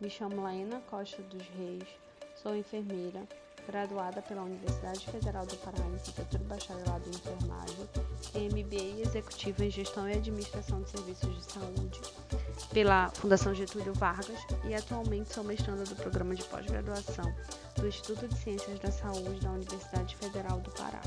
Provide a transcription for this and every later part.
Me chamo Laena Costa dos Reis, sou enfermeira, graduada pela Universidade Federal do Pará em Licenciatura Bacharelado em Enfermagem, em MBA Executivo em Gestão e Administração de Serviços de Saúde pela Fundação Getúlio Vargas e atualmente sou mestranda do programa de pós-graduação do Instituto de Ciências da Saúde da Universidade Federal do Pará.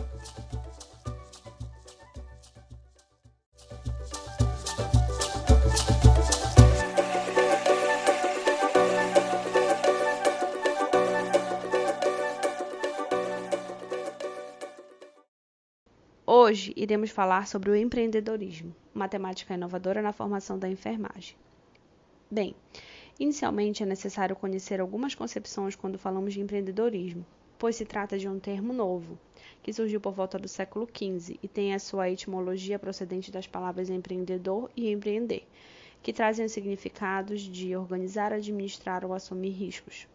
Hoje iremos falar sobre o empreendedorismo, matemática inovadora na formação da enfermagem. Bem, inicialmente é necessário conhecer algumas concepções quando falamos de empreendedorismo, pois se trata de um termo novo, que surgiu por volta do século XV e tem a sua etimologia procedente das palavras empreendedor e empreender, que trazem os significados de organizar, administrar ou assumir riscos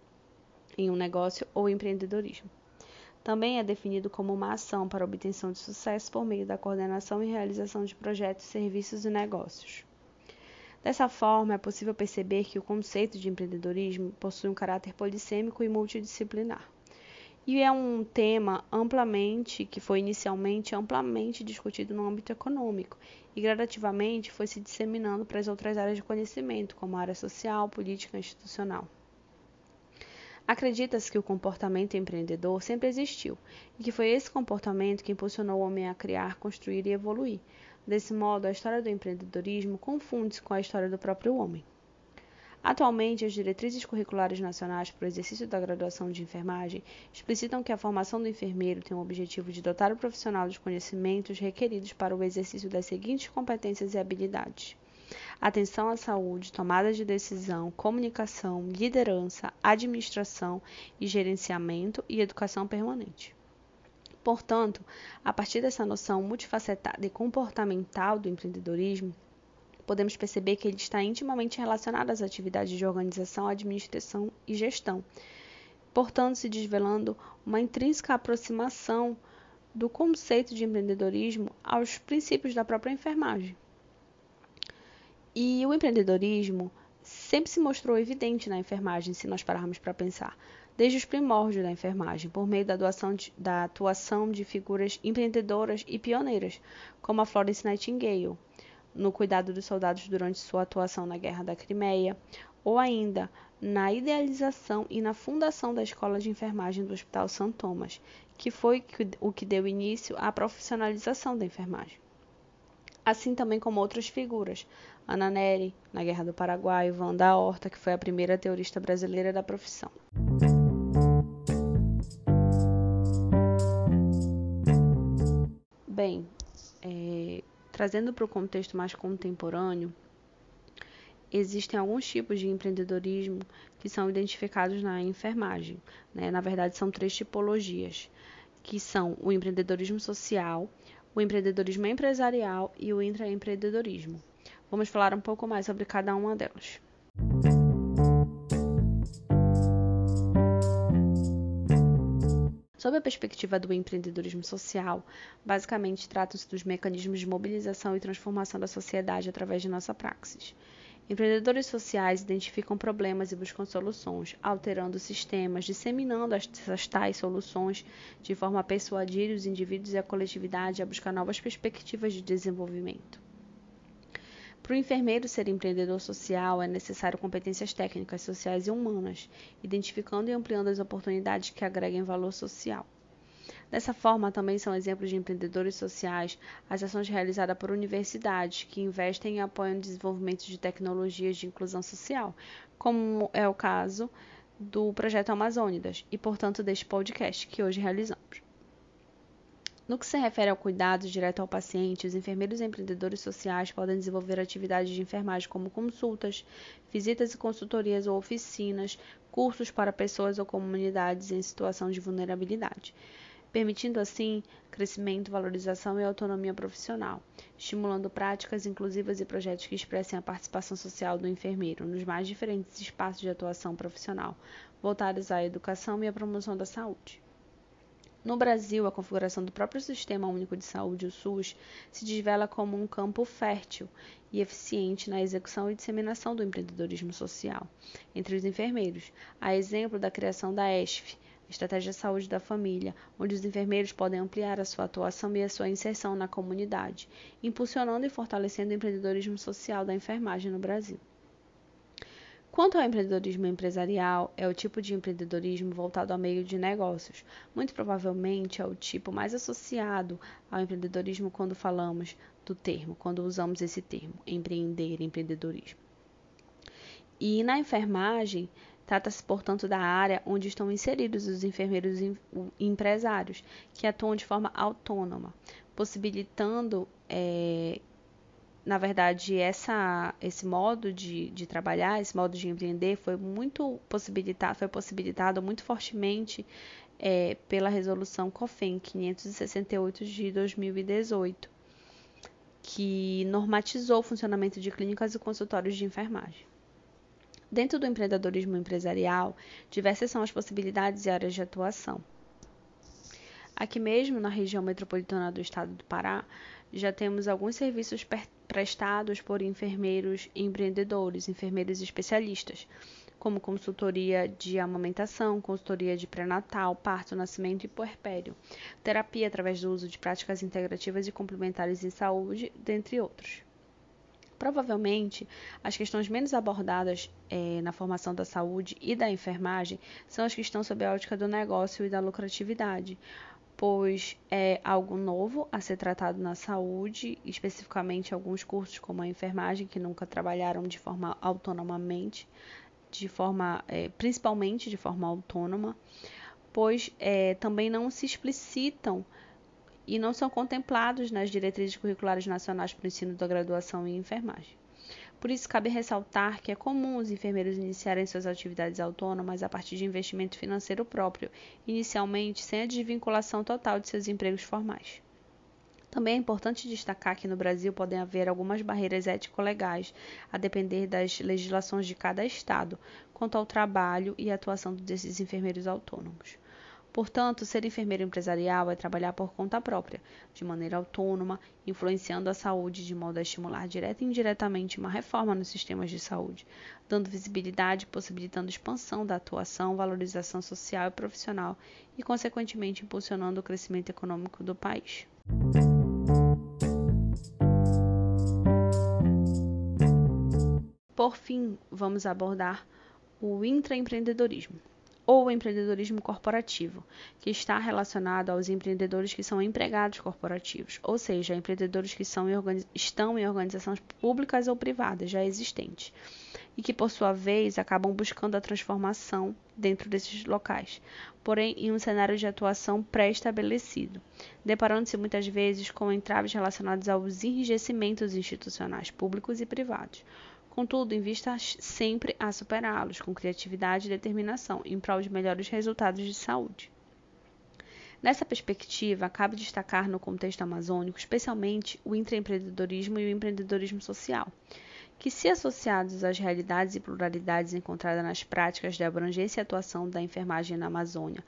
em um negócio ou empreendedorismo. Também é definido como uma ação para obtenção de sucesso por meio da coordenação e realização de projetos, serviços e negócios. Dessa forma, é possível perceber que o conceito de empreendedorismo possui um caráter polissêmico e multidisciplinar. E é um tema amplamente, que foi inicialmente amplamente discutido no âmbito econômico e gradativamente foi se disseminando para as outras áreas de conhecimento, como a área social, política e institucional. Acredita-se que o comportamento empreendedor sempre existiu e que foi esse comportamento que impulsionou o homem a criar, construir e evoluir. Desse modo, a história do empreendedorismo confunde-se com a história do próprio homem. Atualmente, as diretrizes curriculares nacionais para o exercício da graduação de enfermagem explicitam que a formação do enfermeiro tem o objetivo de dotar o profissional dos conhecimentos requeridos para o exercício das seguintes competências e habilidades: atenção à saúde, tomada de decisão, comunicação, liderança, administração e gerenciamento e educação permanente. Portanto, a partir dessa noção multifacetada e comportamental do empreendedorismo, podemos perceber que ele está intimamente relacionado às atividades de organização, administração e gestão, portanto, se desvelando uma intrínseca aproximação do conceito de empreendedorismo aos princípios da própria enfermagem. E o empreendedorismo sempre se mostrou evidente na enfermagem, se nós pararmos para pensar, desde os primórdios da enfermagem, por meio da, de, da atuação de figuras empreendedoras e pioneiras, como a Florence Nightingale, no cuidado dos soldados durante sua atuação na Guerra da Crimeia, ou ainda na idealização e na fundação da Escola de Enfermagem do Hospital São Thomas, que foi o que deu início à profissionalização da enfermagem assim também como outras figuras. Ana Nery, na Guerra do Paraguai, Wanda Horta, que foi a primeira teorista brasileira da profissão. Bem, é, trazendo para o contexto mais contemporâneo, existem alguns tipos de empreendedorismo que são identificados na enfermagem. Né? Na verdade, são três tipologias, que são o empreendedorismo social, o empreendedorismo empresarial e o intraempreendedorismo. Vamos falar um pouco mais sobre cada uma delas. Sob a perspectiva do empreendedorismo social, basicamente trata-se dos mecanismos de mobilização e transformação da sociedade através de nossa praxis. Empreendedores sociais identificam problemas e buscam soluções, alterando sistemas, disseminando essas tais soluções de forma a persuadir os indivíduos e a coletividade a buscar novas perspectivas de desenvolvimento. Para o enfermeiro ser empreendedor social, é necessário competências técnicas, sociais e humanas, identificando e ampliando as oportunidades que agreguem valor social. Dessa forma, também são exemplos de empreendedores sociais as ações realizadas por universidades que investem e apoiam o desenvolvimento de tecnologias de inclusão social, como é o caso do projeto Amazônidas e, portanto, deste podcast que hoje realizamos. No que se refere ao cuidado direto ao paciente, os enfermeiros e empreendedores sociais podem desenvolver atividades de enfermagem como consultas, visitas e consultorias ou oficinas, cursos para pessoas ou comunidades em situação de vulnerabilidade permitindo assim crescimento, valorização e autonomia profissional, estimulando práticas inclusivas e projetos que expressem a participação social do enfermeiro nos mais diferentes espaços de atuação profissional, voltados à educação e à promoção da saúde. No Brasil, a configuração do próprio Sistema Único de Saúde, o SUS, se desvela como um campo fértil e eficiente na execução e disseminação do empreendedorismo social entre os enfermeiros, a exemplo da criação da ESF, Estratégia de Saúde da Família, onde os enfermeiros podem ampliar a sua atuação e a sua inserção na comunidade, impulsionando e fortalecendo o empreendedorismo social da enfermagem no Brasil. Quanto ao empreendedorismo empresarial, é o tipo de empreendedorismo voltado ao meio de negócios. Muito provavelmente é o tipo mais associado ao empreendedorismo quando falamos do termo, quando usamos esse termo, empreender, empreendedorismo. E na enfermagem, Trata-se, portanto, da área onde estão inseridos os enfermeiros empresários, que atuam de forma autônoma, possibilitando, é, na verdade, essa, esse modo de, de, trabalhar, esse modo de empreender foi muito possibilitado, foi possibilitado muito fortemente é, pela resolução COFEN 568 de 2018, que normatizou o funcionamento de clínicas e consultórios de enfermagem. Dentro do empreendedorismo empresarial, diversas são as possibilidades e áreas de atuação. Aqui mesmo, na região metropolitana do estado do Pará, já temos alguns serviços prestados por enfermeiros empreendedores, enfermeiros especialistas, como consultoria de amamentação, consultoria de pré-natal, parto, nascimento e puerpério, terapia através do uso de práticas integrativas e complementares em saúde, dentre outros. Provavelmente, as questões menos abordadas é, na formação da saúde e da enfermagem são as que estão sob a ótica do negócio e da lucratividade, pois é algo novo a ser tratado na saúde, especificamente alguns cursos como a enfermagem, que nunca trabalharam de forma autonomamente, de forma, é, principalmente de forma autônoma, pois é, também não se explicitam e não são contemplados nas diretrizes curriculares nacionais para o ensino da graduação em enfermagem. Por isso, cabe ressaltar que é comum os enfermeiros iniciarem suas atividades autônomas a partir de investimento financeiro próprio, inicialmente sem a desvinculação total de seus empregos formais. Também é importante destacar que no Brasil podem haver algumas barreiras ético-legais, a depender das legislações de cada estado, quanto ao trabalho e atuação desses enfermeiros autônomos. Portanto, ser enfermeiro empresarial é trabalhar por conta própria, de maneira autônoma, influenciando a saúde de modo a estimular direta e indiretamente uma reforma nos sistemas de saúde, dando visibilidade, possibilitando expansão da atuação, valorização social e profissional e, consequentemente, impulsionando o crescimento econômico do país. Por fim, vamos abordar o intraempreendedorismo ou o empreendedorismo corporativo, que está relacionado aos empreendedores que são empregados corporativos, ou seja, empreendedores que são em estão em organizações públicas ou privadas já existentes, e que, por sua vez, acabam buscando a transformação dentro desses locais, porém em um cenário de atuação pré-estabelecido, deparando-se muitas vezes com entraves relacionados aos enrijecimentos institucionais públicos e privados Contudo, invista sempre a superá-los com criatividade e determinação em prol de melhores resultados de saúde. Nessa perspectiva, cabe destacar no contexto amazônico, especialmente o intraempreendedorismo e o empreendedorismo social, que, se associados às realidades e pluralidades encontradas nas práticas de abrangência e atuação da enfermagem na Amazônia,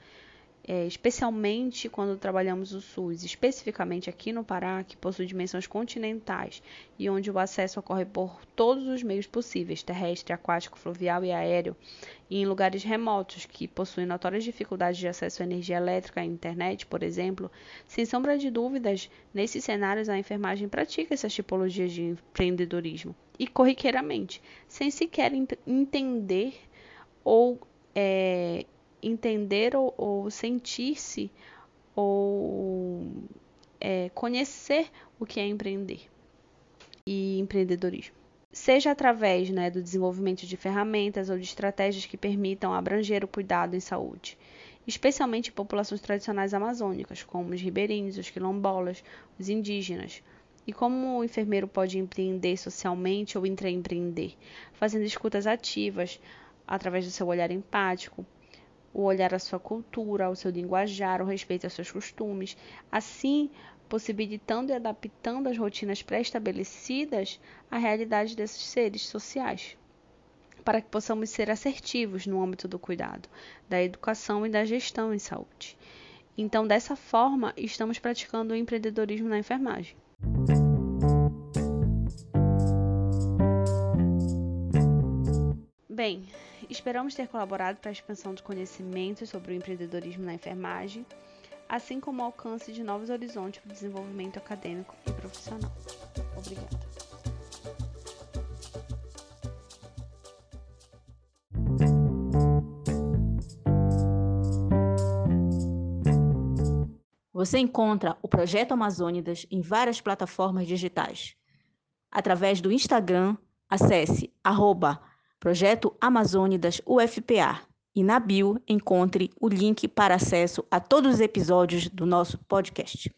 é, especialmente quando trabalhamos o SUS, especificamente aqui no Pará, que possui dimensões continentais e onde o acesso ocorre por todos os meios possíveis terrestre, aquático, fluvial e aéreo, e em lugares remotos que possuem notórias dificuldades de acesso à energia elétrica e internet, por exemplo, sem sombra de dúvidas, nesses cenários a enfermagem pratica essas tipologias de empreendedorismo. E corriqueiramente, sem sequer entender ou é, entender ou, ou sentir-se ou é, conhecer o que é empreender e empreendedorismo. Seja através né, do desenvolvimento de ferramentas ou de estratégias que permitam abranger o cuidado em saúde, especialmente em populações tradicionais amazônicas, como os ribeirinhos, os quilombolas, os indígenas, e como o enfermeiro pode empreender socialmente ou intraempreender, fazendo escutas ativas através do seu olhar empático, o olhar à sua cultura, ao seu linguajar, o respeito aos seus costumes, assim possibilitando e adaptando as rotinas pré-estabelecidas à realidade desses seres sociais, para que possamos ser assertivos no âmbito do cuidado, da educação e da gestão em saúde. Então, dessa forma, estamos praticando o empreendedorismo na enfermagem. Bem, esperamos ter colaborado para a expansão de conhecimentos sobre o empreendedorismo na enfermagem, assim como o alcance de novos horizontes para o desenvolvimento acadêmico e profissional. Obrigada. Você encontra o Projeto Amazônidas em várias plataformas digitais. Através do Instagram, acesse Projeto Amazônidas UFPA e na bio encontre o link para acesso a todos os episódios do nosso podcast.